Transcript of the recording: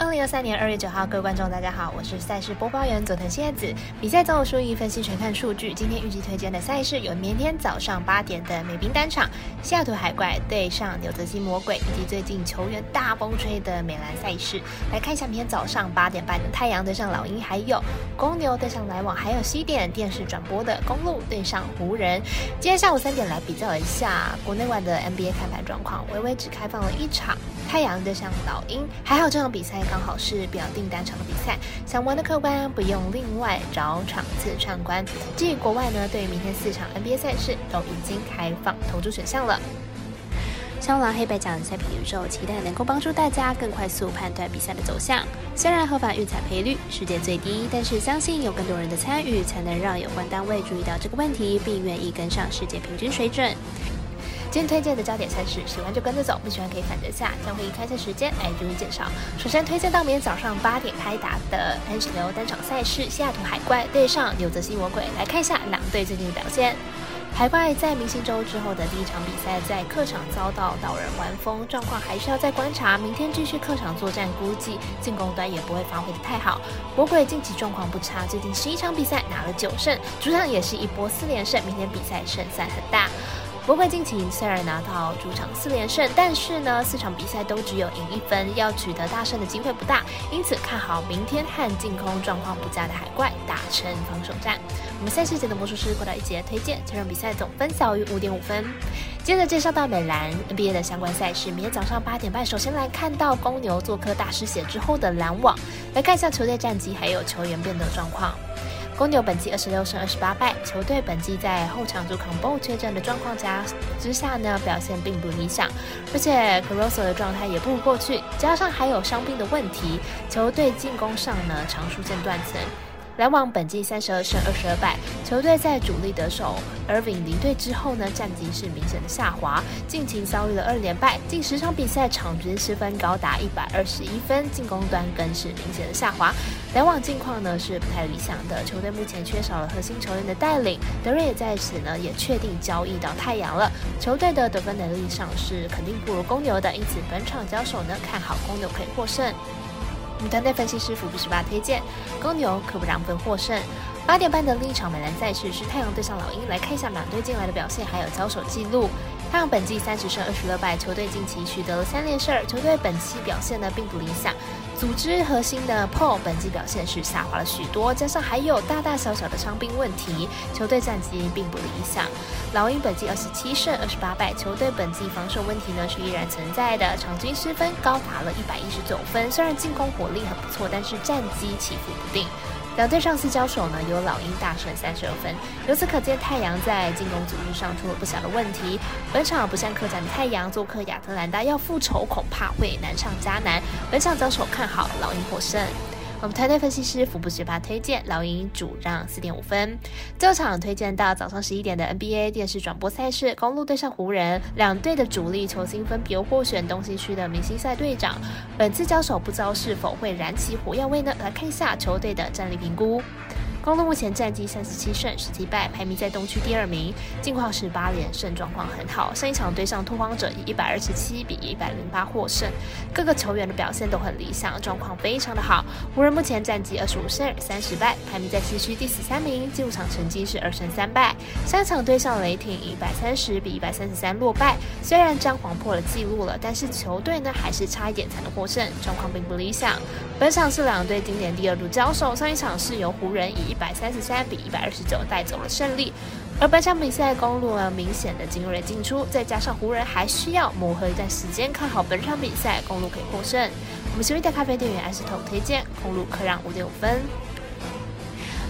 二零二三年二月九号，各位观众，大家好，我是赛事播报员佐藤蝎子。比赛总有输赢分析全看数据。今天预计推荐的赛事有明天早上八点的美兵单场，西雅图海怪对上纽泽西魔鬼，以及最近球员大风吹的美兰赛事。来看一下明天早上八点半的太阳对上老鹰，还有公牛对上来往，还有西点电视转播的公路对上湖人。今天下午三点来比较一下国内外的 NBA 开盘状况，微微只开放了一场，太阳对上老鹰，还好这场比赛。刚好是表定单场的比赛，想玩的客官不用另外找场次串关。至于国外呢，对于明天四场 NBA 赛事都已经开放投注选项了。香狼黑白奖赛品宇宙，期待能够帮助大家更快速判断比赛的走向。虽然合法预彩赔率世界最低，但是相信有更多人的参与，才能让有关单位注意到这个问题，并愿意跟上世界平均水准。今天推荐的焦点赛事，喜欢就跟着走，不喜欢可以反着下。将会以开赛时间来逐一介绍。首先推荐到明天早上八点开打的 NHL 单场赛事，西雅图海怪对上纽泽西魔鬼。来看一下两队最近的表现。海怪在明星周之后的第一场比赛，在客场遭到导人完封，状况还需要再观察。明天继续客场作战，估计进攻端也不会发挥的太好。魔鬼近期状况不差，最近十一场比赛拿了九胜，主场也是一波四连胜，明天比赛胜算很大。魔鬼近期虽然拿到主场四连胜，但是呢，四场比赛都只有赢一分，要取得大胜的机会不大。因此看好明天和净空状况不佳的海怪打成防守战。我们赛事节的魔术师过到一节推荐，这场比赛总分小于五点五分。接着介绍到美兰 NBA 的相关赛事，明天早上八点半，首先来看到公牛做客大失血之后的篮网，来看一下球队战绩还有球员变动状况。公牛本季二十六胜二十八败，球队本季在后场主扛 BO 缺阵的状况下之下呢，表现并不理想，而且 Crosso 的状态也不如过去，加上还有伤病的问题，球队进攻上呢常出现断层。篮网本季三十二胜二十二败，球队在主力得手 Irving 离队之后呢，战绩是明显的下滑，近期遭遇了二连败，近十场比赛场均失分高达一百二十一分，进攻端更是明显的下滑。篮网近况呢是不太理想的，球队目前缺少了核心球员的带领，德瑞也在此呢也确定交易到太阳了，球队的得分能力上是肯定不如公牛的，因此本场交手呢看好公牛可以获胜。我们团队分析师福布斯巴推荐公牛可不让分获胜。八点半的另一场美兰赛事是太阳对上老鹰，来看一下两队近来的表现还有交手记录。太阳本季三十胜二十六败，球队近期取得了三连胜，球队本期表现呢并不理想。组织核心的 p o 本季表现是下滑了许多，加上还有大大小小的伤病问题，球队战绩并不理想。老鹰本季二十七胜二十八败，球队本季防守问题呢是依然存在的，场均失分高达了一百一十九分，虽然进攻火力很不错，但是战绩起伏不定。两队上次交手呢，由老鹰大胜三十二分。由此可见，太阳在进攻组织上出了不小的问题。本场不像客战的太阳，做客亚特兰大要复仇恐怕会难上加难。本场交手看好老鹰获胜。我们团队分析师福布学霸推荐老鹰主让四点五分。这场推荐到早上十一点的 NBA 电视转播赛事，公路对上湖人，两队的主力球星分别获选东西区的明星赛队长。本次交手不知道是否会燃起火药味呢？来看一下球队的战力评估。公路目前战绩三十七胜十七败，排名在东区第二名，近况是八连胜，状况很好。上一场对上拓荒者以一百二十七比一百零八获胜，各个球员的表现都很理想，状况非常的好。湖人目前战绩二十五胜三十败，排名在西区第十三名，进入场成绩是二胜三败。上一场对上雷霆以一百三十比一百三十三落败，虽然詹皇破了纪录了，但是球队呢还是差一点才能获胜，状况并不理想。本场是两队今年第二度交手，上一场是由湖人以一百三十三比一百二十九带走了胜利，而本场比赛公路明显的进入了进出，再加上湖人还需要磨合一段时间，看好本场比赛公路可以获胜。我们喜的咖啡店员艾斯特推荐公路可让五点五分。